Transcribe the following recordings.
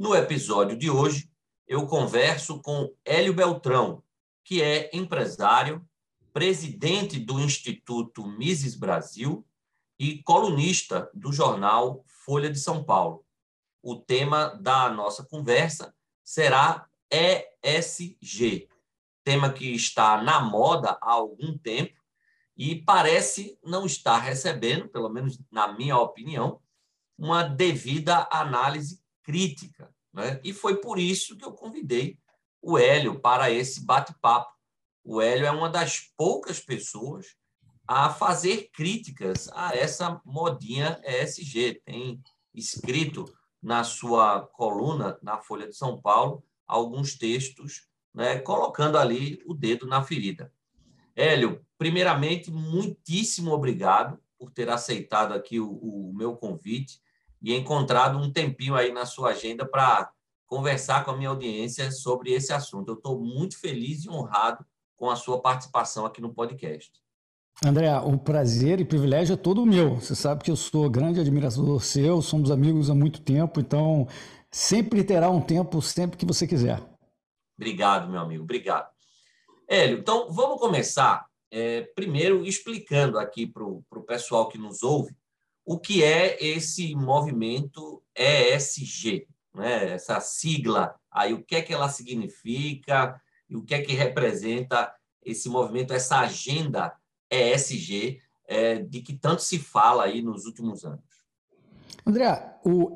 No episódio de hoje, eu converso com Hélio Beltrão, que é empresário, presidente do Instituto Mises Brasil e colunista do jornal Folha de São Paulo. O tema da nossa conversa será ESG, tema que está na moda há algum tempo e parece não estar recebendo, pelo menos na minha opinião, uma devida análise crítica. Né? E foi por isso que eu convidei o Hélio para esse bate-papo. O Hélio é uma das poucas pessoas a fazer críticas a essa modinha ESG. Tem escrito na sua coluna na Folha de São Paulo alguns textos, né, colocando ali o dedo na ferida. Hélio, primeiramente, muitíssimo obrigado por ter aceitado aqui o, o meu convite e encontrado um tempinho aí na sua agenda para conversar com a minha audiência sobre esse assunto. Eu estou muito feliz e honrado com a sua participação aqui no podcast. André, o prazer e privilégio é todo meu. Você sabe que eu sou grande admirador seu, somos amigos há muito tempo, então sempre terá um tempo, sempre que você quiser. Obrigado, meu amigo, obrigado. Hélio, então vamos começar é, primeiro explicando aqui para o pessoal que nos ouve o que é esse movimento ESG, né? essa sigla aí, o que é que ela significa e o que é que representa esse movimento, essa agenda ESG é, de que tanto se fala aí nos últimos anos. André, o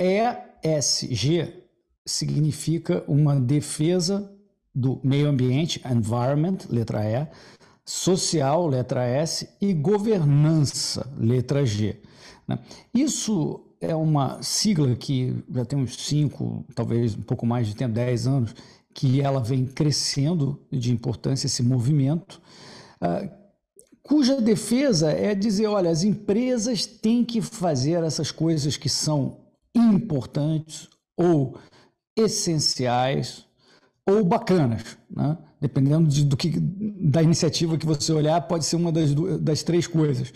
ESG significa uma defesa do meio ambiente, environment, letra E, social, letra S, e governança, letra G. Né? Isso é uma sigla que já tem uns 5, talvez um pouco mais de tempo, 10 anos, que ela vem crescendo de importância, esse movimento, uh, cuja defesa é dizer, olha, as empresas têm que fazer essas coisas que são importantes ou essenciais ou bacanas, né? Dependendo de, do que, da iniciativa que você olhar, pode ser uma das, das três coisas.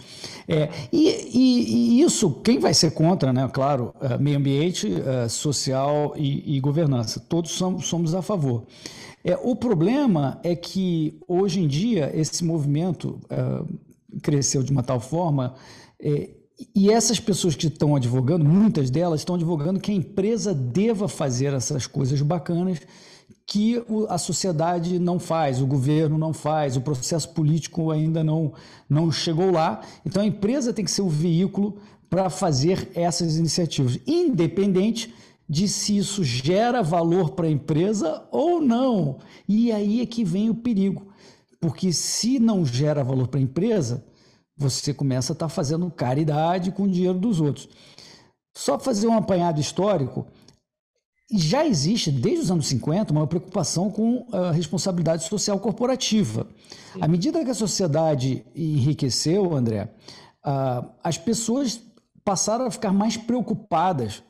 É, e, e, e, isso, quem vai ser contra, né? claro, é, meio ambiente, é, social e, e, governança, todos somos, somos a favor. É, o problema é que, hoje em dia, esse movimento é, cresceu de uma tal forma é, e essas pessoas que estão advogando, muitas delas estão advogando que a empresa deva fazer essas coisas bacanas que a sociedade não faz, o governo não faz, o processo político ainda não, não chegou lá. Então a empresa tem que ser o veículo para fazer essas iniciativas, independente de se isso gera valor para a empresa ou não. E aí é que vem o perigo, porque se não gera valor para a empresa, você começa a estar tá fazendo caridade com o dinheiro dos outros. Só fazer um apanhado histórico, já existe, desde os anos 50, uma preocupação com a responsabilidade social corporativa. Sim. À medida que a sociedade enriqueceu, André, as pessoas passaram a ficar mais preocupadas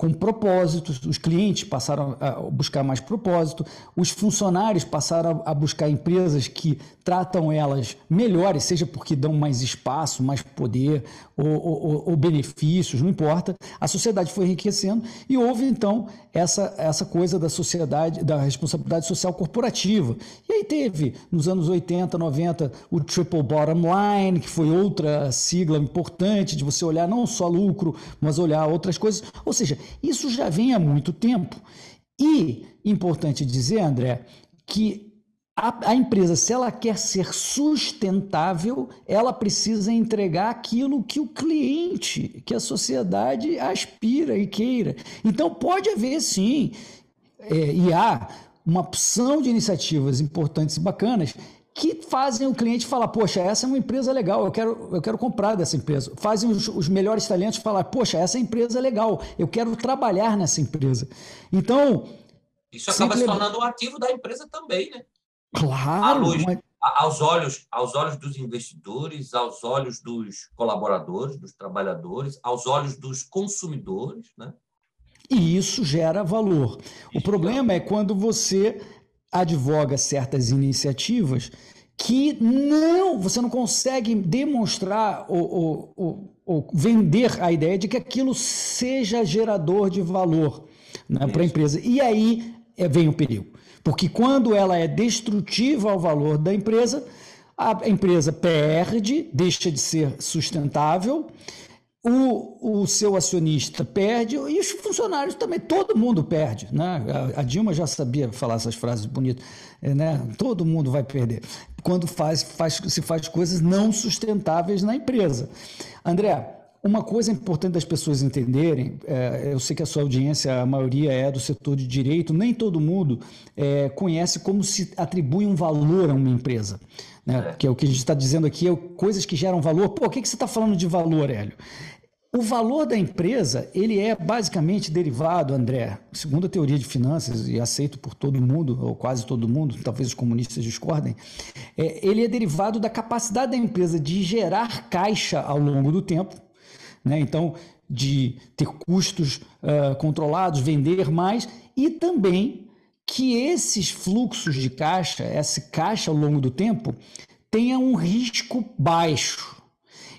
com propósitos, os clientes passaram a buscar mais propósito, os funcionários passaram a buscar empresas que tratam elas melhores, seja porque dão mais espaço, mais poder ou, ou, ou benefícios, não importa. A sociedade foi enriquecendo e houve então essa, essa coisa da sociedade, da responsabilidade social corporativa. E aí teve, nos anos 80, 90, o Triple Bottom Line, que foi outra sigla importante de você olhar não só lucro, mas olhar outras coisas. Ou seja, isso já vem há muito tempo. E, importante dizer, André, que a, a, empresa, se ela quer ser sustentável, ela precisa entregar aquilo que o cliente, que a sociedade aspira e queira. Então, pode haver sim, é, e há uma opção de iniciativas importantes e bacanas que fazem o cliente falar, poxa, essa é uma empresa legal, eu quero, eu quero comprar dessa empresa. Fazem os, os melhores talentos falar, poxa, essa empresa é legal, eu quero trabalhar nessa empresa. Então. Isso acaba se tornando um ativo da empresa também, né? Claro. Luz, mas... aos, olhos, aos olhos dos investidores, aos olhos dos colaboradores, dos trabalhadores, aos olhos dos consumidores, né? E isso gera valor. Isso o problema é quando você advoga certas iniciativas que não, você não consegue demonstrar ou, ou, ou, ou vender a ideia de que aquilo seja gerador de valor né, para a empresa. E aí é, vem o perigo. Porque quando ela é destrutiva ao valor da empresa, a empresa perde, deixa de ser sustentável o, o seu acionista perde e os funcionários também, todo mundo perde. Né? A, a Dilma já sabia falar essas frases bonitas, é, né? todo mundo vai perder. Quando faz, faz, se faz coisas não sustentáveis na empresa. André, uma coisa importante das pessoas entenderem, é, eu sei que a sua audiência, a maioria é do setor de direito, nem todo mundo é, conhece como se atribui um valor a uma empresa. Né? É. Que é o que a gente está dizendo aqui, é coisas que geram valor. Pô, o que, que você está falando de valor, Hélio? O valor da empresa, ele é basicamente derivado, André, segundo a teoria de finanças, e aceito por todo mundo, ou quase todo mundo, talvez os comunistas discordem, é, ele é derivado da capacidade da empresa de gerar caixa ao longo do tempo, né? então, de ter custos uh, controlados, vender mais, e também que esses fluxos de caixa, essa caixa ao longo do tempo, tenha um risco baixo.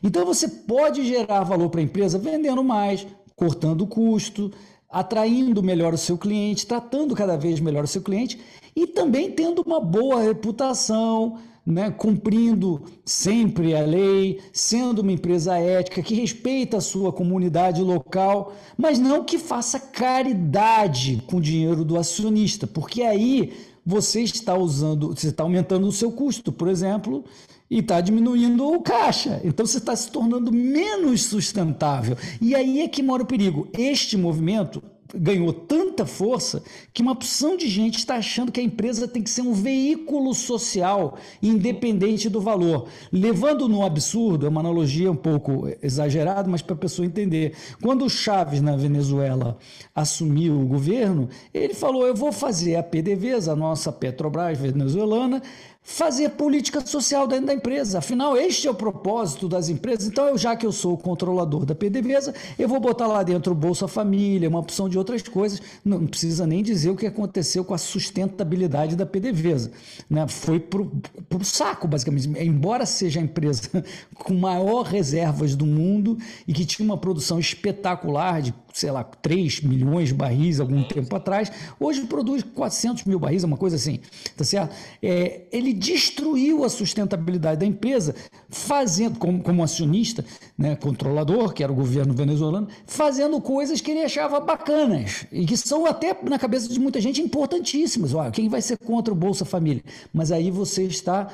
Então você pode gerar valor para a empresa vendendo mais, cortando o custo, atraindo melhor o seu cliente, tratando cada vez melhor o seu cliente e também tendo uma boa reputação, né, cumprindo sempre a lei, sendo uma empresa ética que respeita a sua comunidade local, mas não que faça caridade com o dinheiro do acionista, porque aí você está usando, você está aumentando o seu custo, por exemplo, e está diminuindo o caixa. Então você está se tornando menos sustentável. E aí é que mora o perigo. Este movimento ganhou tanta força que uma opção de gente está achando que a empresa tem que ser um veículo social independente do valor, levando no absurdo, é uma analogia um pouco exagerada, mas para a pessoa entender. Quando o Chaves na Venezuela assumiu o governo, ele falou: "Eu vou fazer a PDVSA, a nossa Petrobras venezuelana, fazer política social dentro da empresa. Afinal, este é o propósito das empresas. Então, eu, já que eu sou o controlador da PDVSA, eu vou botar lá dentro o Bolsa Família, uma opção de outras coisas. Não precisa nem dizer o que aconteceu com a sustentabilidade da PDVSA. Né? Foi para o saco, basicamente. Embora seja a empresa com maior reservas do mundo e que tinha uma produção espetacular de sei lá, 3 milhões de barris algum tempo atrás, hoje produz 400 mil barris, uma coisa assim, tá certo? É, ele destruiu a sustentabilidade da empresa, fazendo, como, como acionista, né, controlador, que era o governo venezuelano, fazendo coisas que ele achava bacanas, e que são até, na cabeça de muita gente, importantíssimas. Olha, quem vai ser contra o Bolsa Família? Mas aí você está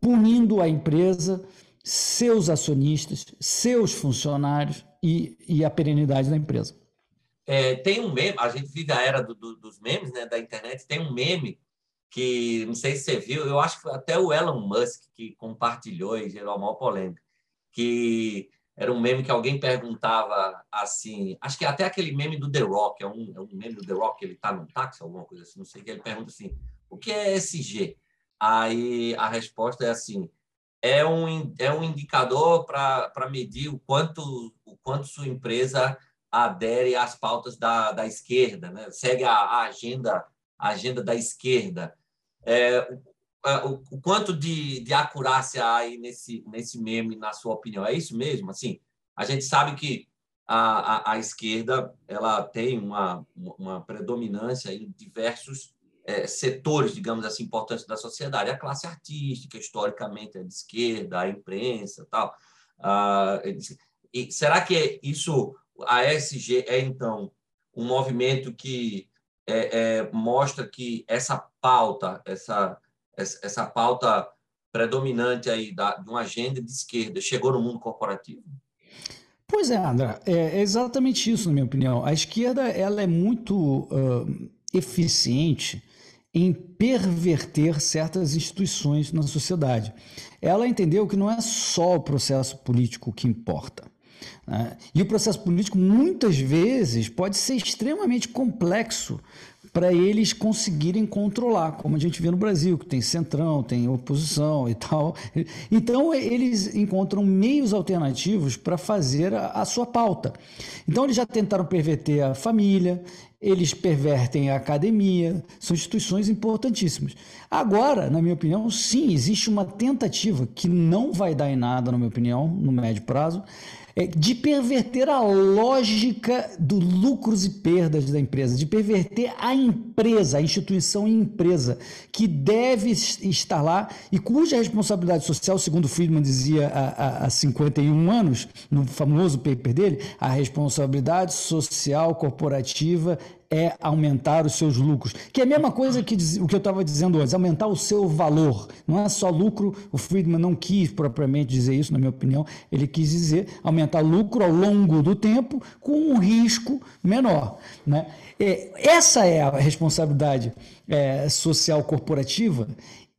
punindo a empresa, seus acionistas, seus funcionários e, e a perenidade da empresa. É, tem um meme, a gente vive a era do, do, dos memes, né, da internet, tem um meme que, não sei se você viu, eu acho que até o Elon Musk que compartilhou e gerou a maior polêmica, que era um meme que alguém perguntava assim, acho que até aquele meme do The Rock, é um, é um meme do The Rock, que ele está num táxi, alguma coisa assim, não sei, que ele pergunta assim, o que é SG? Aí a resposta é assim, é um, é um indicador para medir o quanto, o quanto sua empresa adere às pautas da, da esquerda, né? segue a, a agenda, a agenda da esquerda. É, o, o, quanto de, de acurácia há aí nesse, nesse meme, na sua opinião? É isso mesmo? Assim, a gente sabe que a, a, a esquerda ela tem uma, uma predominância em diversos é, setores, digamos assim, importantes da sociedade. A classe artística, historicamente, é de esquerda, a imprensa tal. Ah, e será que isso a ESG é, então, um movimento que é, é, mostra que essa pauta, essa, essa pauta predominante aí da, de uma agenda de esquerda chegou no mundo corporativo? Pois é, André, é exatamente isso, na minha opinião. A esquerda ela é muito uh, eficiente em perverter certas instituições na sociedade. Ela entendeu que não é só o processo político que importa. Né? E o processo político, muitas vezes, pode ser extremamente complexo para eles conseguirem controlar, como a gente vê no Brasil, que tem centrão, tem oposição e tal. Então, eles encontram meios alternativos para fazer a, a, sua pauta. Então, eles já tentaram perverter a família, eles pervertem a academia, são instituições importantíssimas. Agora, na minha opinião, sim, existe uma tentativa que não vai dar em nada, na minha opinião, no médio prazo, de perverter a lógica do lucros e perdas da empresa, de perverter a empresa, a instituição e empresa, que deve estar lá e cuja responsabilidade social, segundo Friedman dizia há 51 anos, no famoso paper dele, a responsabilidade social corporativa é aumentar os seus lucros, que é a mesma coisa que o que eu estava dizendo antes, aumentar o seu valor. Não é só lucro, o Friedman não quis propriamente dizer isso, na minha opinião, ele quis dizer aumentar lucro ao longo do tempo com um risco menor. Né? É, essa é a responsabilidade é, social corporativa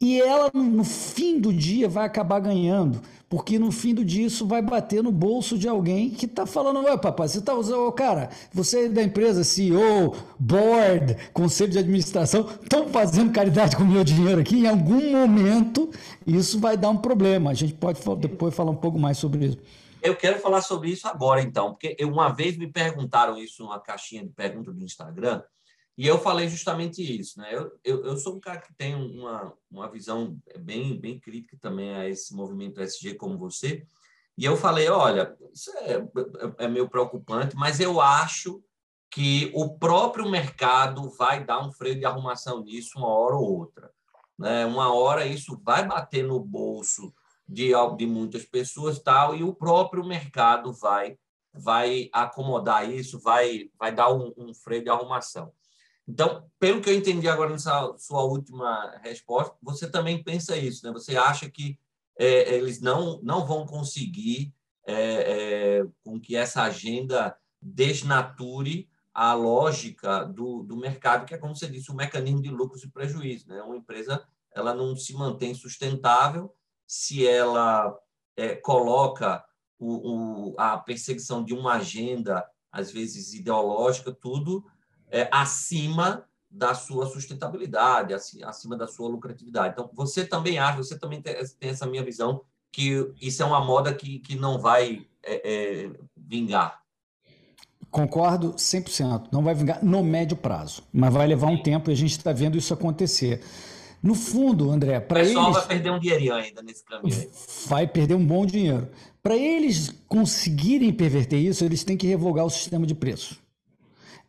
e ela, no fim do dia, vai acabar ganhando, porque no fim do dia isso vai bater no bolso de alguém que está falando: Ué, papai, você está usando, cara, você é da empresa, CEO, board, conselho de administração, estão fazendo caridade com o meu dinheiro aqui. Em algum momento isso vai dar um problema. A gente pode depois falar um pouco mais sobre isso. Eu quero falar sobre isso agora, então, porque uma vez me perguntaram isso numa caixinha de perguntas do Instagram. E eu falei justamente isso, né? Eu, eu, eu, sou um cara que tem uma, uma visão bem, bem crítica também a esse movimento SG como você. E eu falei, olha, isso é, é, é meio preocupante, mas eu acho que o próprio mercado vai dar um freio de arrumação nisso uma hora ou outra. Né? Uma hora isso vai bater no bolso de, de muitas pessoas tal, e o próprio mercado vai vai acomodar isso, vai, vai dar um, um freio de arrumação. Então, pelo que eu entendi agora nessa sua última resposta, você também pensa isso, né? Você acha que é, eles não, não vão conseguir é, é, com que essa agenda desnature a lógica do, do mercado, que é, como você disse, o mecanismo de lucros e prejuízos. Né? Uma empresa ela não se mantém sustentável se ela é, coloca o, o, a perseguição de uma agenda, às vezes ideológica, tudo é, acima da sua sustentabilidade, acima da sua lucratividade. Então, você também acha, você também tem essa minha visão, que isso é uma moda que, que não vai é, é, vingar. Concordo 100%. Não vai vingar no médio prazo, mas vai levar um tempo e a gente está vendo isso acontecer. No fundo, André, para eles. O pessoal vai perder um dinheirinho ainda nesse caminho. Vai perder um bom dinheiro. Para eles conseguirem perverter isso, eles têm que revogar o sistema de preços.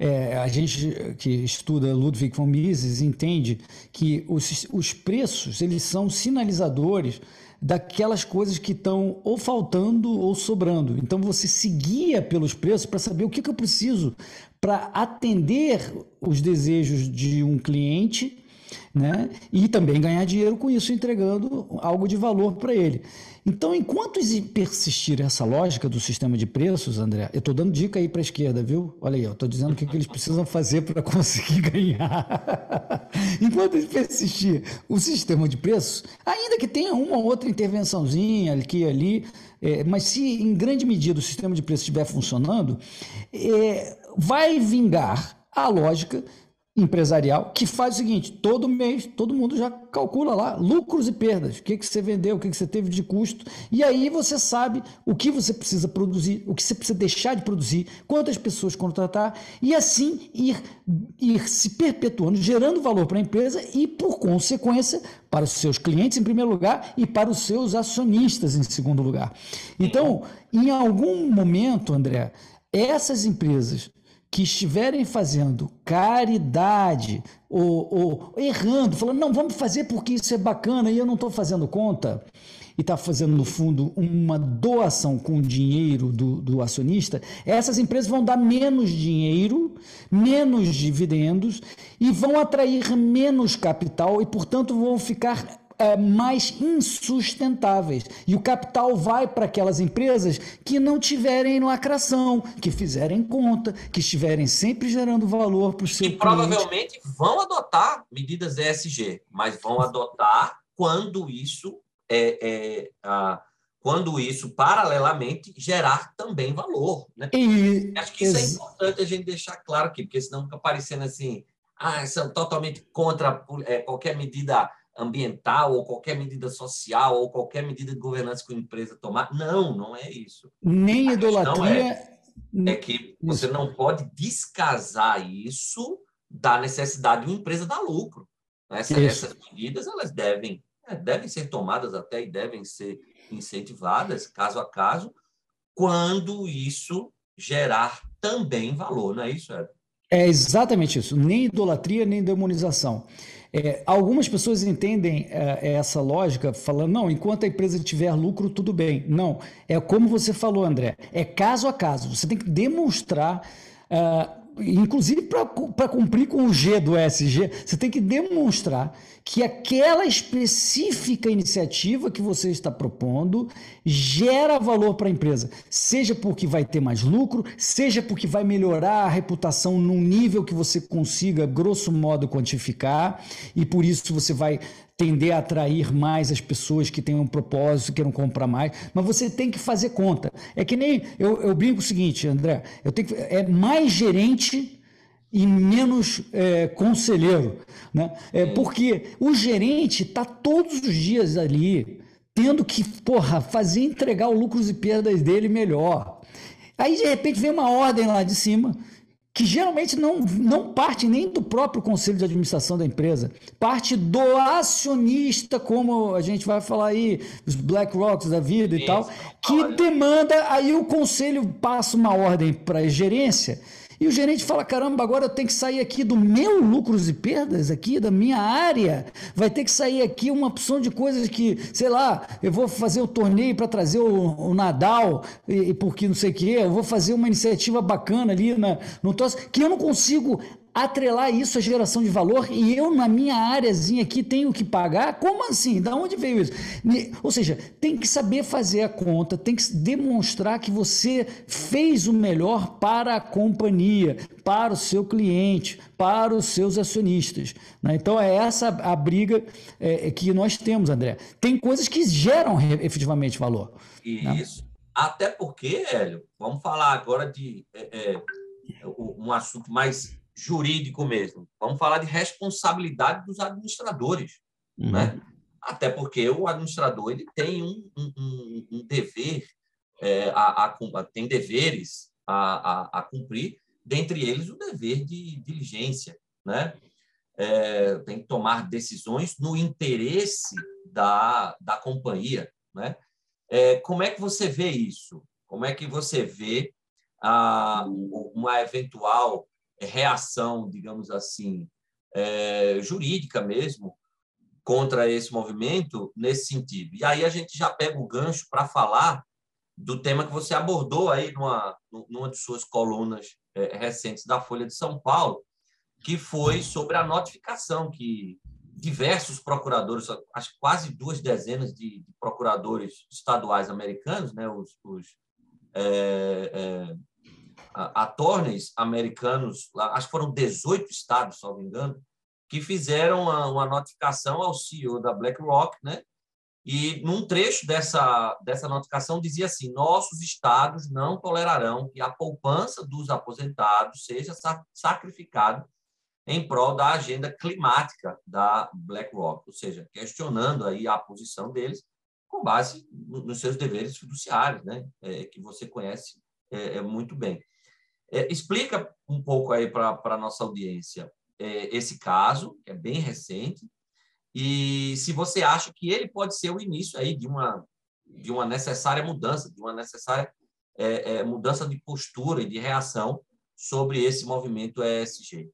É, a gente que estuda Ludwig von Mises entende que os, os preços eles são sinalizadores daquelas coisas que estão ou faltando ou sobrando. Então você seguia pelos preços para saber o que, que eu preciso para atender os desejos de um cliente né? e também ganhar dinheiro com isso, entregando algo de valor para ele. Então, enquanto persistir essa lógica do sistema de preços, André, eu estou dando dica aí para a esquerda, viu? Olha aí, eu estou dizendo o que, que eles precisam fazer para conseguir ganhar. enquanto persistir o sistema de preços, ainda que tenha uma ou outra intervençãozinha aqui e ali, é, mas se em grande medida o sistema de preços estiver funcionando, é, vai vingar a lógica empresarial que faz o seguinte: todo mês, todo mundo já calcula lá lucros e perdas, o que, que você vendeu, o que, que você teve de custo, e aí você sabe o que você precisa produzir, o que você precisa deixar de produzir, quantas pessoas contratar, e assim ir, ir se perpetuando, gerando valor para a empresa e, por consequência, para os seus clientes em primeiro lugar e para os seus acionistas em segundo lugar. Então, em algum momento, André, essas empresas que estiverem fazendo caridade ou, ou, errando, falando, não, vamos fazer porque isso é bacana e eu não estou fazendo conta, e está fazendo, no fundo, uma doação com dinheiro do, do acionista, essas empresas vão dar menos dinheiro, menos dividendos e vão atrair menos capital e, portanto, vão ficar mais insustentáveis. E o capital vai para aquelas empresas que não tiverem lacração, que fizerem conta, que estiverem sempre gerando valor para o seu E provavelmente vão adotar medidas ESG, mas vão adotar quando isso é, é a, quando isso paralelamente gerar também valor. Né? E, Acho que isso é importante a gente deixar claro aqui, porque senão fica parecendo assim, ah, são totalmente contra é, qualquer medida ambiental ou qualquer medida social ou qualquer medida de governança que a empresa tomar. Não, não é isso. Nem a idolatria. É, é que você isso. não pode descasar isso da necessidade de uma empresa dar lucro. Essa, essas medidas elas devem, é, devem ser tomadas até e devem ser incentivadas, caso a caso, quando isso gerar também valor, não é isso, Ed? É exatamente isso. Nem idolatria, nem demonização. É, algumas pessoas entendem é, essa lógica falando, não, enquanto a empresa tiver lucro, tudo bem. Não, é como você falou, André, é caso a caso. Você tem que demonstrar. Uh, inclusive para cumprir com o G do ESG, você tem que demonstrar que aquela específica iniciativa que você está propondo gera valor para a empresa, seja porque vai ter mais lucro, seja porque vai melhorar a reputação num nível que você consiga, grosso modo, quantificar, e por isso você vai tender a atrair mais as pessoas que têm um propósito, queiram comprar mais, mas você tem que fazer conta. É que nem eu, eu brinco o seguinte, André, eu tenho que, é mais gerente e menos é, conselheiro, né? É porque o gerente está todos os dias ali tendo que, porra, fazer entregar o lucros e perdas dele melhor. Aí de repente vem uma ordem lá de cima que geralmente não, não parte nem do próprio conselho de administração da empresa, parte do acionista, como a gente vai falar aí, os Black Rocks da vida Isso. e tal, que demanda, aí o conselho passa uma ordem para a gerência e o gerente fala: caramba, agora eu tenho que sair aqui do meu lucros e perdas, aqui da minha área. Vai ter que sair aqui uma opção de coisas que, sei lá, eu vou fazer o torneio para trazer o, o, Nadal, e, e porque não sei o quê, eu vou fazer uma iniciativa bacana ali na, no TOS, que eu não consigo atrelar isso à geração de valor e eu, na minha áreazinha aqui, tenho que pagar? Como assim? Da onde veio isso? Ou seja, tem que saber fazer a conta, tem que demonstrar que você fez o melhor para a companhia, para o seu cliente, para os seus acionistas. Né? Então, é essa a briga é, que nós temos, André. Tem coisas que geram efetivamente valor. Né? Isso. Né? Até porque, Hélio, vamos falar agora de é, é, um assunto mais jurídico mesmo. Vamos falar de responsabilidade dos administradores, uhum. né? Até porque o administrador ele tem um, um, um dever, é, a, a, tem deveres a, a, cumprir, dentre eles o dever de diligência, né? É, tem que tomar decisões no interesse da, da companhia, né? É, como é que você vê isso? Como é que você vê a, uma eventual reação, digamos assim, é, jurídica mesmo, contra esse movimento nesse sentido. E aí a gente já pega o gancho para falar do tema que você abordou aí numa, numa de suas colunas é, recentes da Folha de São Paulo, que foi sobre a notificação que diversos procuradores, acho que quase duas dezenas de, de procuradores estaduais americanos, né, os, os é, é, attorneys americanos, acho que foram 18 estados, se não me engano, que fizeram uma, notificação ao CEO da BlackRock, né? E num trecho dessa, dessa notificação dizia assim: nossos estados não tolerarão que a poupança dos aposentados seja sacrificado em prol da agenda climática da BlackRock, ou seja, questionando aí a posição deles com base nos seus deveres fiduciários, né? É, que você conhece é, é muito bem. É, explica um pouco aí para a nossa audiência é, esse caso, que é bem recente, e se você acha que ele pode ser o início aí de uma, de uma necessária mudança, de uma necessária é, é mudança de postura e de reação sobre esse movimento ESG.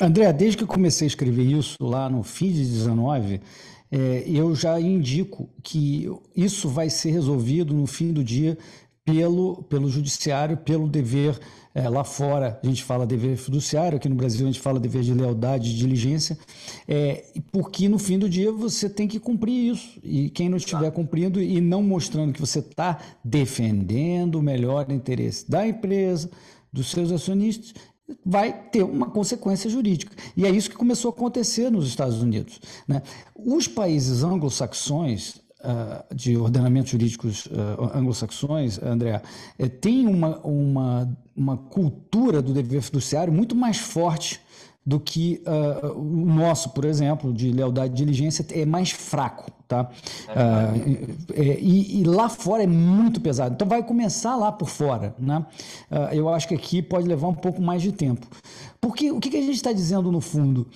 André, desde que eu comecei a escrever isso lá no fim de 19, é, eu já indico que isso vai ser resolvido no fim do dia pelo, pelo judiciário, pelo dever é, lá fora a gente fala dever fiduciário, aqui no Brasil a gente fala dever de lealdade, de diligência, é, porque no fim do dia você tem que cumprir isso. E quem não estiver cumprindo e não mostrando que você está defendendo o melhor interesse da empresa, dos seus acionistas, vai ter uma consequência jurídica. E é isso que começou a acontecer nos Estados Unidos. Né? Os países anglo-saxões, de ordenamentos jurídicos uh, anglo-saxões, André, uh, tem uma, uma, uma cultura do dever fiduciário muito mais forte do que uh, o nosso, por exemplo, de lealdade e diligência, é mais fraco. Tá? Uh, é, e, e, lá fora é muito pesado. Então vai começar lá por fora. Né? Uh, eu acho que aqui pode levar um pouco mais de tempo. Porque o que, que a gente está dizendo no fundo?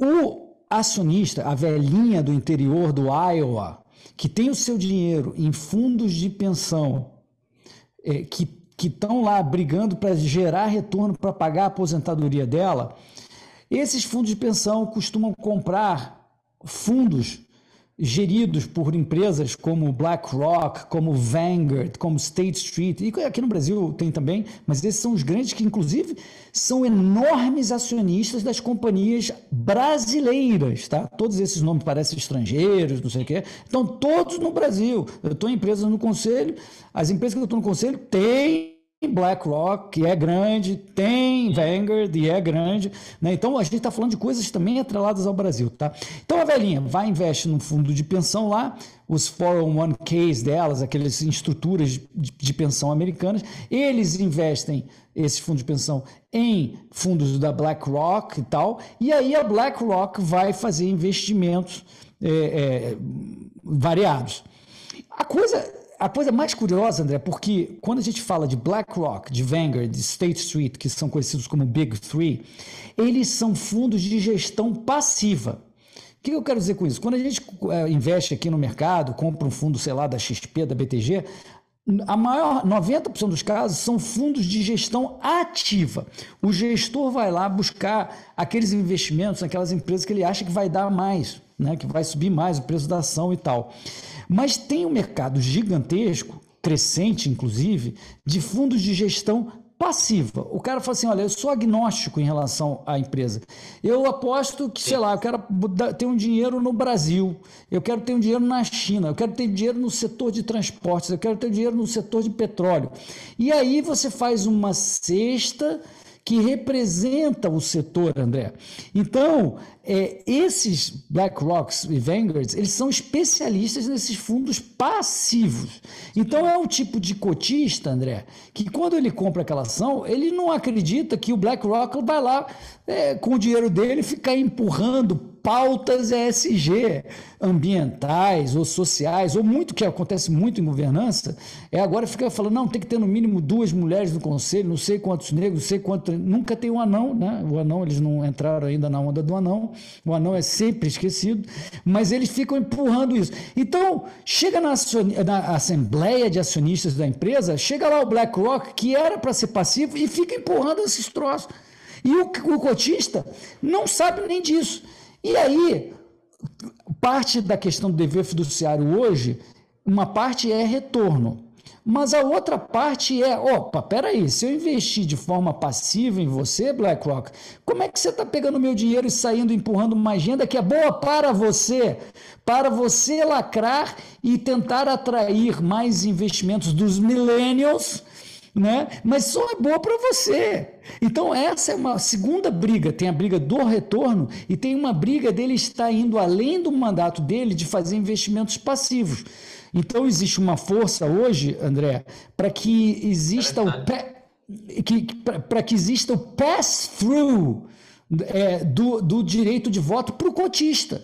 o acionista, a velhinha do interior do Iowa, que tem o seu dinheiro em fundos de pensão, é, que estão lá brigando para gerar retorno para pagar a aposentadoria dela, esses fundos de pensão costumam comprar fundos geridos por empresas como BlackRock, como Vanguard, como State Street, e aqui no Brasil tem também, mas esses são os grandes que, inclusive, são enormes acionistas das companhias brasileiras, tá? Todos esses nomes parecem estrangeiros, não sei o quê, estão todos no Brasil. Eu estou em empresas no conselho, as empresas que eu estou no conselho têm BlackRock, que é grande, tem Vanguard, e é grande. Né? Então, a gente está falando de coisas também atreladas ao Brasil. Tá? Então, a velhinha vai investir num fundo de pensão lá, os 401ks delas, aquelas estruturas de, de pensão americanas, eles investem esses fundos de pensão em fundos da BlackRock e tal, e aí a BlackRock vai fazer investimentos é, é, variados. A coisa a coisa mais curiosa, André, porque quando a gente fala de BlackRock, de Vanguard, de State Street, que são conhecidos como Big Three, eles são fundos de gestão passiva. O que eu quero dizer com isso? Quando a gente é, investe aqui no mercado, compra um fundo, sei lá, da XP, da BTG, a maior 90% dos casos são fundos de gestão ativa. O gestor vai lá buscar aqueles investimentos naquelas empresas que ele acha que vai dar mais, né, que vai subir mais o preço da ação e tal. Mas tem um mercado gigantesco, crescente inclusive, de fundos de gestão passiva. O cara fala assim: olha, eu sou agnóstico em relação à empresa. Eu aposto que, sei lá, eu quero ter um dinheiro no Brasil, eu quero ter um dinheiro na China, eu quero ter dinheiro no setor de transportes, eu quero ter dinheiro no setor de petróleo. E aí você faz uma cesta que representa o setor, André. Então, é, esses BlackRocks e Vanguards, eles são especialistas nesses fundos passivos. Então, é um tipo de cotista, André, que quando ele compra aquela ação, ele não acredita que o BlackRock vai lá, é, com o dinheiro dele, ficar empurrando pautas ESG, ambientais ou sociais, ou muito que acontece muito em governança, é agora ficar falando, não, tem que ter no mínimo duas mulheres no conselho, não sei quantos negros, não sei quantos. Nunca tem um anão, né? O anão, eles não entraram ainda na onda do anão, o anão é sempre esquecido, mas eles ficam empurrando isso. Então, chega na, na assembleia de acionistas da empresa, chega lá o BlackRock, que era para ser passivo, e fica empurrando esses troços. E o, o cotista não sabe nem disso. E aí, parte da questão do dever fiduciário hoje, uma parte é retorno. Mas a outra parte é, opa, peraí, se eu investir de forma passiva em você, BlackRock, como é que você está pegando meu dinheiro e saindo empurrando uma agenda que é boa para você, para você lacrar e tentar atrair mais investimentos dos millennials né? Mas só é boa para você. Então essa é uma segunda briga, tem a briga do retorno e tem uma briga dele estar indo além do mandato dele de fazer investimentos passivos. Então existe uma força hoje, André, para que exista o para que exista o pass through é, do, do direito de voto para o cotista.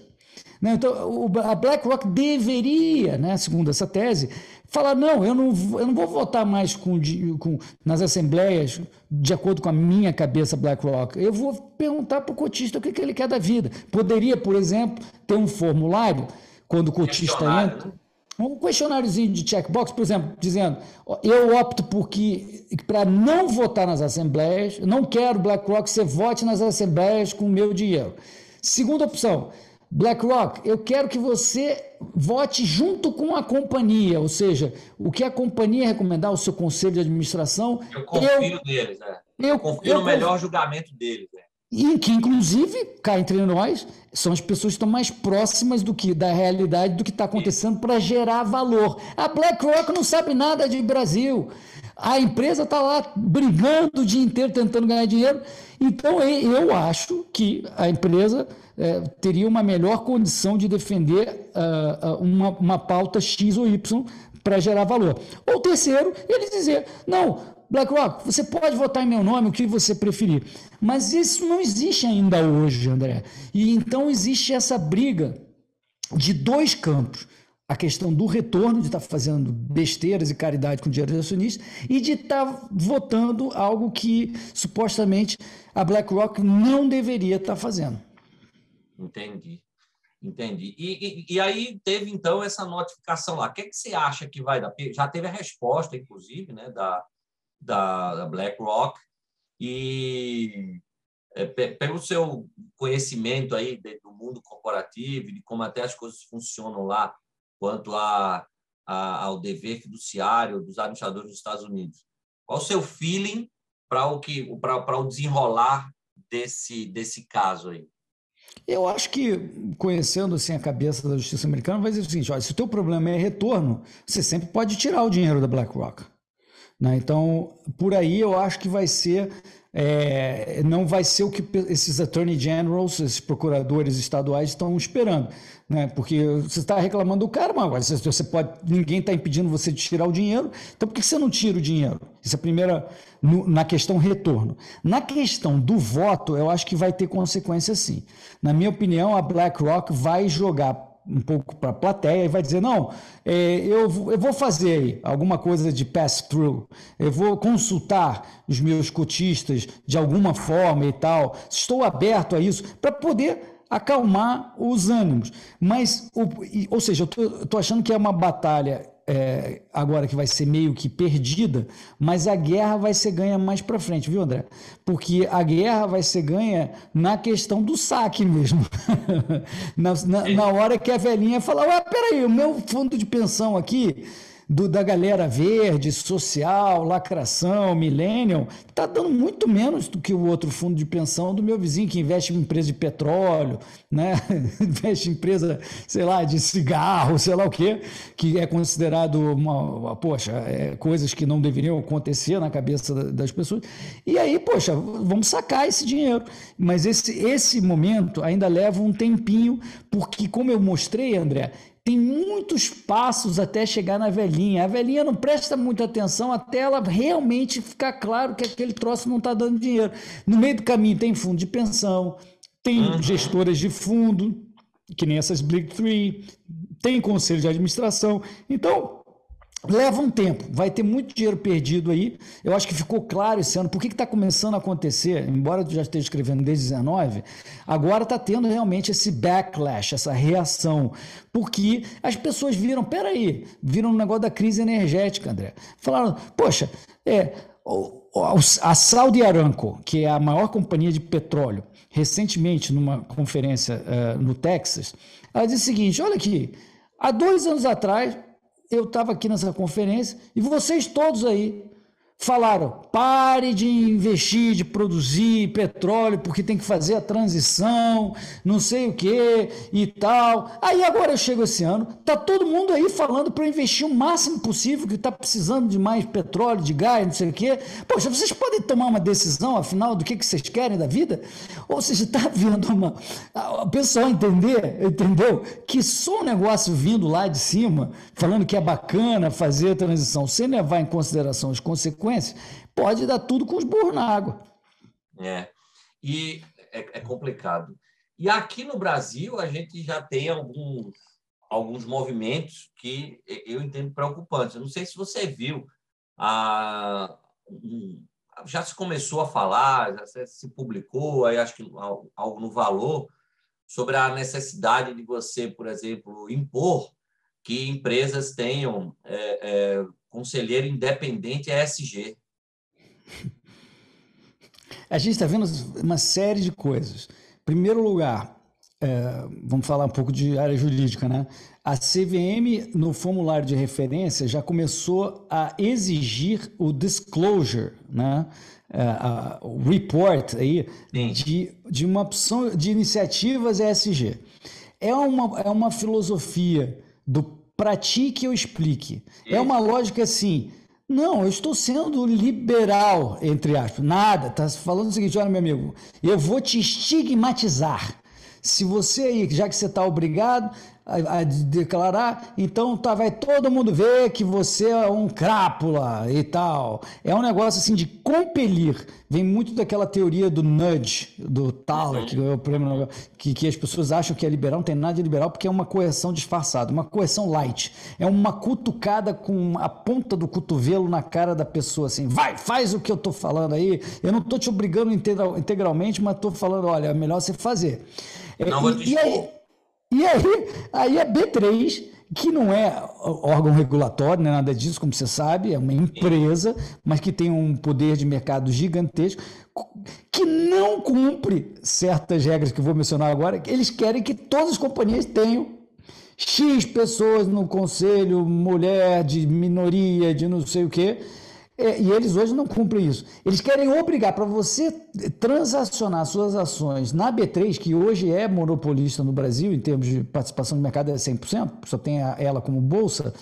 Né? Então, a BlackRock deveria, né, segundo essa tese, falar: não, eu não, eu não vou votar mais com, com, nas assembleias de acordo com a minha cabeça BlackRock. Eu vou perguntar para o cotista o que, que ele quer da vida. Poderia, por exemplo, ter um formulário quando o cotista entra. Um questionáriozinho de checkbox, por exemplo, dizendo: eu opto porque para não votar nas assembleias, não quero BlackRock, você vote nas assembleias com o meu dinheiro. Segunda opção, BlackRock, eu quero que você vote junto com a companhia, ou seja, o que a companhia recomendar, o seu conselho de administração. Eu confio eu, neles, né? Eu, eu confio eu, no melhor julgamento deles. E que, inclusive, cá entre nós, são as pessoas que estão mais próximas do que da realidade do que está acontecendo para gerar valor. A BlackRock não sabe nada de Brasil. A empresa está lá brigando o dia inteiro tentando ganhar dinheiro. Então, eu acho que a empresa é, teria uma melhor condição de defender uh, uma, uma pauta X ou Y para gerar valor. Ou terceiro, ele dizer: não, BlackRock, você pode votar em meu nome, o que você preferir. Mas isso não existe ainda hoje, André. E então existe essa briga de dois campos. A questão do retorno, de estar tá fazendo besteiras e caridade com dinheiro de acionista, e de estar tá votando algo que supostamente a BlackRock não deveria estar tá fazendo. Entendi. Entendi. E, e, e, aí teve, então, essa notificação lá. O que, é que você acha que vai dar? Já teve a resposta, inclusive, né, da, da, da BlackRock e é, pelo seu conhecimento aí do mundo corporativo, de como até as coisas funcionam lá, quanto a, a, ao dever fiduciário dos administradores dos Estados Unidos. Qual o seu feeling para o que para o desenrolar desse desse caso aí? Eu acho que, conhecendo assim, a cabeça da justiça americana, vai dizer o seguinte: olha, se o teu problema é retorno, você sempre pode tirar o dinheiro da BlackRock. Né? Então, por aí eu acho que vai ser. É, não vai ser o que esses attorney generals, esses procuradores estaduais estão esperando, né? Porque você está reclamando do cara, mas agora você pode, ninguém está impedindo você de tirar o dinheiro. Então, por que você não tira o dinheiro? Isso é a primeira no, na questão retorno. Na questão do voto, eu acho que vai ter consequência sim. Na minha opinião, a BlackRock vai jogar um pouco para a plateia e vai dizer: não, é, eu, vou fazer alguma coisa de pass-through, eu vou consultar os meus cotistas de alguma forma e tal, estou aberto a isso, para poder acalmar os ânimos. Mas, ou seja, eu estou achando que é uma batalha é, agora que vai ser meio que perdida, mas a guerra vai ser ganha mais para frente, viu, André? Porque a guerra vai ser ganha na questão do saque mesmo. na, na, na, hora que a velhinha falar, ué, peraí, o meu fundo de pensão aqui do, da galera verde, social, lacração, millennial, está dando muito menos do que o outro fundo de pensão do meu vizinho que investe em empresa de petróleo, né? investe em empresa, sei lá, de cigarro, sei lá o quê, que é considerado uma, poxa, é, coisas que não deveriam acontecer na cabeça das pessoas. E aí, poxa, vamos sacar esse dinheiro. Mas esse, esse momento ainda leva um tempinho, porque como eu mostrei, André, tem muitos passos até chegar na velhinha. A velhinha não presta muita atenção até ela realmente ficar claro que aquele troço não está dando dinheiro. No meio do caminho tem fundo de pensão, tem uhum. gestoras de fundo, que nem essas Big Three, tem conselho de administração. Então, Leva um tempo, vai ter muito dinheiro perdido aí. Eu acho que ficou claro esse ano. Por que está começando a acontecer? Embora tu já esteja escrevendo desde 19, agora está tendo realmente esse backlash, essa reação. Porque as pessoas viram, peraí, viram o um negócio da crise energética, André. Falaram, poxa, é, a Saudi Aramco, que é a maior companhia de petróleo, recentemente, numa conferência uh, no Texas, ela disse o seguinte: olha aqui, há dois anos atrás eu estava aqui nessa conferência e vocês todos aí falaram: pare de investir, de produzir petróleo, porque tem que fazer a transição, não sei o que e tal. Aí agora eu chego esse ano, tá todo mundo aí falando para investir o máximo possível, que está precisando de mais petróleo, de gás, não sei o quê. Poxa, vocês podem tomar uma decisão, afinal, do que, que vocês querem da vida? Ou seja, está vendo uma. O pessoal entender, entendeu? Que só um negócio vindo lá de cima, falando que é bacana fazer a transição, sem levar em consideração as consequências consequências, pode dar tudo com os burros na água. É, e é, é complicado. E aqui no Brasil, a gente já tem alguns, alguns movimentos que eu entendo preocupantes. Eu não sei se você viu, a, já se começou a falar, já se publicou, aí acho que algo no valor, sobre a necessidade de você, por exemplo, impor que empresas tenham é, é, conselheiro independente ESG. A gente está vendo uma série de coisas. Em primeiro lugar, é, vamos falar um pouco de área jurídica, né? A CVM, no formulário de referência, já começou a exigir o disclosure, né? É, a, o report aí de, de uma opção de iniciativas ESG. É uma, é uma filosofia do pratique ou explique. É uma lógica assim. Não, eu estou sendo liberal, entre aspas. Nada. Está falando o seguinte: olha, meu amigo, eu vou te estigmatizar. Se você aí, já que você está obrigado a, a, declarar, então tá, vai todo mundo ver que você é um crápula e tal. É um negócio assim de compelir. Vem muito daquela teoria do nudge, do Thaler, que é o prêmio que, que as pessoas acham que é liberal, não tem nada de liberal, porque é uma coerção disfarçada, uma coerção light. É uma cutucada com a ponta do cotovelo na cara da pessoa, assim, vai, faz o que eu tô falando aí. Eu não tô te obrigando integral, integralmente, mas tô falando, olha, é melhor você fazer. Não, é, e, e aí, e aí, aí a B3, que não é órgão regulatório, não é nada disso, como você sabe, é uma empresa, mas que tem um poder de mercado gigantesco, que não cumpre certas regras que eu vou mencionar agora, eles querem que todas as companhias tenham X pessoas no conselho, mulher de minoria, de não sei o quê, é, e eles hoje não cumprem isso. Eles querem obrigar para você transacionar suas ações na B3, que hoje é monopolista no Brasil, em termos de participação no mercado é 100%, só tem ela como bolsa,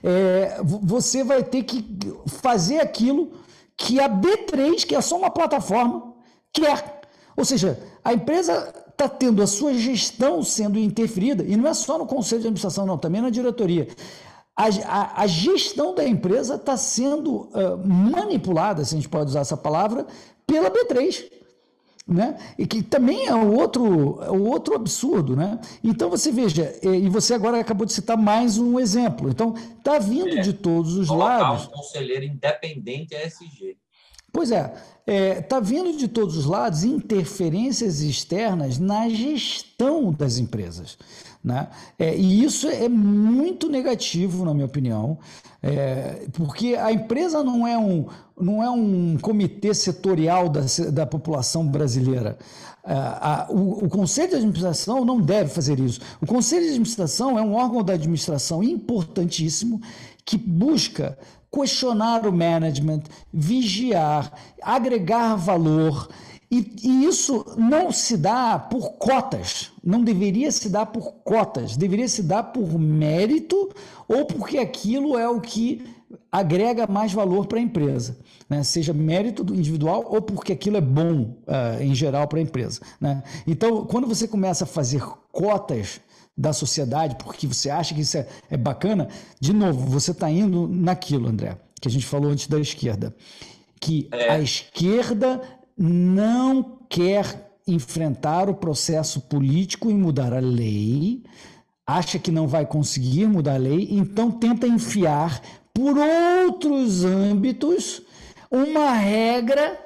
é, você vai ter que fazer aquilo que a B3, que é só uma plataforma, quer. Ou seja, a empresa está tendo a sua gestão sendo interferida, e não é só no conselho de administração, não, também na diretoria a, a, a gestão da empresa está sendo uh, manipulada, se a gente pode usar essa palavra, pela B3. Né? E que também é o outro, é o outro absurdo, né? Então você veja, e você agora acabou de citar mais um exemplo. Então está vindo é, de todos os lados. um conselheiro independente ESG. Pois é, está é, tá vindo de todos os lados interferências externas na gestão das empresas. Né? É, e isso é muito negativo, na minha opinião, é, porque a empresa não é um, não é um comitê setorial da, da população brasileira. É, a, o, o, Conselho de Administração não deve fazer isso. O Conselho de Administração é um órgão da administração importantíssimo que busca questionar o management, vigiar, agregar valor e, e, isso não se dá por cotas, não deveria se dar por cotas, deveria se dar por mérito ou porque aquilo é o que agrega mais valor para a empresa, né? seja mérito individual ou porque aquilo é bom uh, em geral para a empresa. Né? Então, quando você começa a fazer cotas da sociedade porque você acha que isso é, é bacana, de novo, você está indo naquilo, André, que a gente falou antes da esquerda, que é. a esquerda não quer enfrentar o processo político e mudar a lei, acha que não vai conseguir mudar a lei, então tenta enfiar por outros âmbitos uma regra,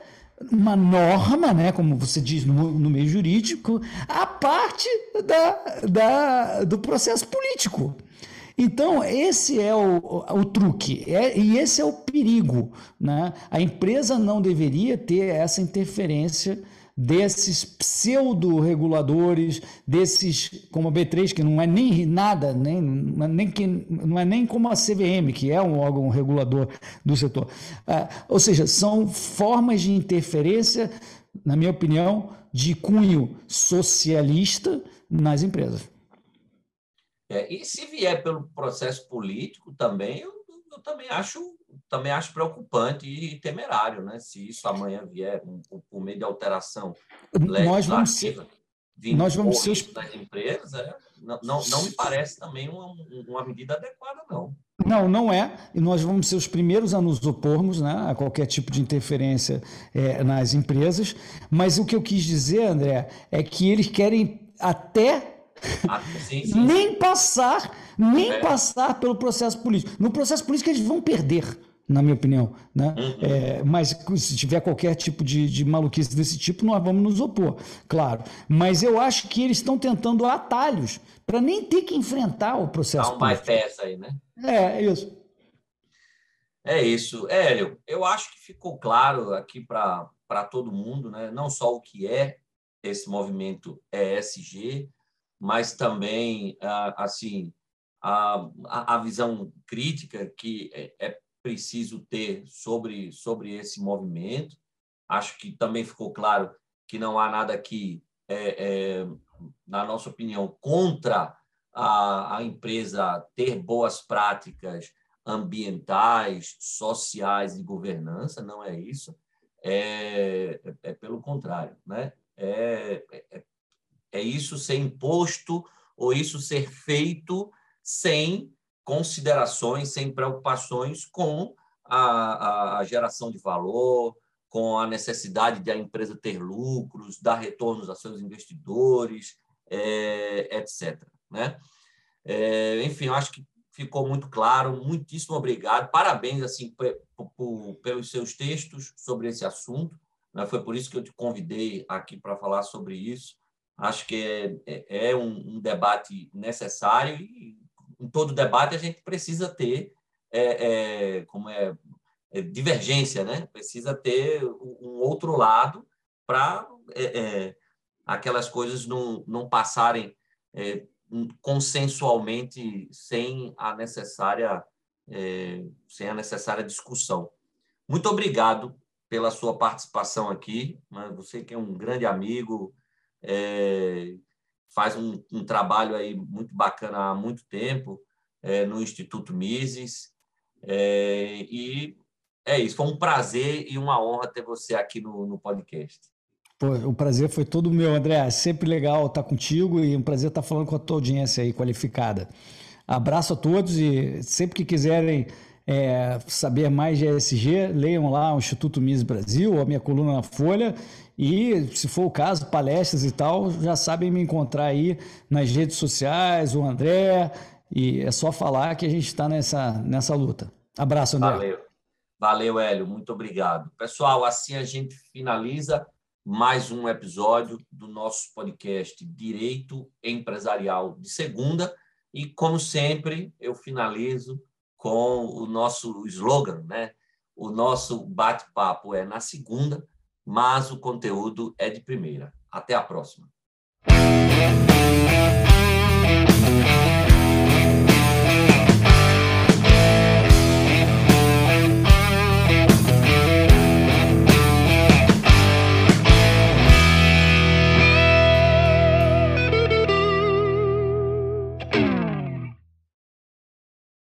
uma norma, né, como você diz no, no meio jurídico, a parte da, da, do processo político. Então, esse é o, o truque, é, e esse é o perigo. Né? A empresa não deveria ter essa interferência desses pseudo-reguladores, desses, como a B3, que não é nem nada, nem, nem que, não é nem como a CVM, que é um órgão regulador do setor. Ah, ou seja, são formas de interferência, na minha opinião, de cunho socialista nas empresas. É, e se vier pelo processo político também, eu, eu, também acho também acho preocupante e temerário, né? Se isso amanhã vier por, por meio de alteração nós vamos ser, nós vamos ser os... das empresas, é, não, não, não me parece também uma, uma medida adequada, não. Não, não é. E nós vamos ser os primeiros a nos opormos né, a qualquer tipo de interferência é, nas empresas. Mas o que eu quis dizer, André, é que eles querem até ah, sim, sim. nem passar, nem é. passar pelo processo político. No processo político eles vão perder, na minha opinião. Né? Uhum. É, mas se tiver qualquer tipo de, de maluquice desse tipo, nós vamos nos opor, claro. Mas eu acho que eles estão tentando atalhos para nem ter que enfrentar o processo Dá um político. mais aí, né? É, é isso. É isso. Hélio, eu acho que ficou claro aqui para todo mundo, né? não só o que é esse movimento ESG, mas também assim a, a visão crítica que é, é preciso ter sobre sobre esse movimento. Acho que também ficou claro que não há nada aqui, é, é, na nossa opinião, contra a, a empresa ter boas práticas ambientais, sociais e governança, não é isso. É, é, é pelo contrário, né? É, é, é isso ser imposto ou isso ser feito sem considerações, sem preocupações com a, a geração de valor, com a necessidade de a empresa ter lucros, dar retornos a seus investidores, é, etc. Né? É, enfim, acho que ficou muito claro. Muitíssimo obrigado. Parabéns assim pelos seus textos sobre esse assunto. Né? Foi por isso que eu te convidei aqui para falar sobre isso. Acho que é, é, é um, um, debate necessário e em todo debate a gente precisa ter é, é como é, é divergência, né? Precisa ter um outro lado para é, aquelas coisas não, não passarem consensualmente sem a necessária sem a necessária discussão. Muito obrigado pela sua participação aqui. Né? Você que é um grande amigo, é, faz um, um, trabalho aí muito bacana há muito tempo é, no Instituto Mises. É, e é isso. Foi um prazer e uma honra ter você aqui no, no podcast. Pô, o prazer foi todo meu, André. É sempre legal estar contigo e um prazer estar falando com a tua audiência aí qualificada. Abraço a todos e sempre que quiserem é, saber mais de ESG, leiam lá o Instituto Mises Brasil, a minha coluna na Folha e, se for o caso, palestras e tal, já sabem me encontrar aí nas redes sociais, o André, e é só falar que a gente está nessa, nessa luta. Abraço, André. Valeu. Valeu, Hélio. Muito obrigado. Pessoal, assim a gente finaliza mais um episódio do nosso podcast Direito Empresarial de segunda. E, como sempre, eu finalizo com o nosso slogan, né? O nosso bate-papo é na segunda, mas o conteúdo é de primeira. Até a próxima.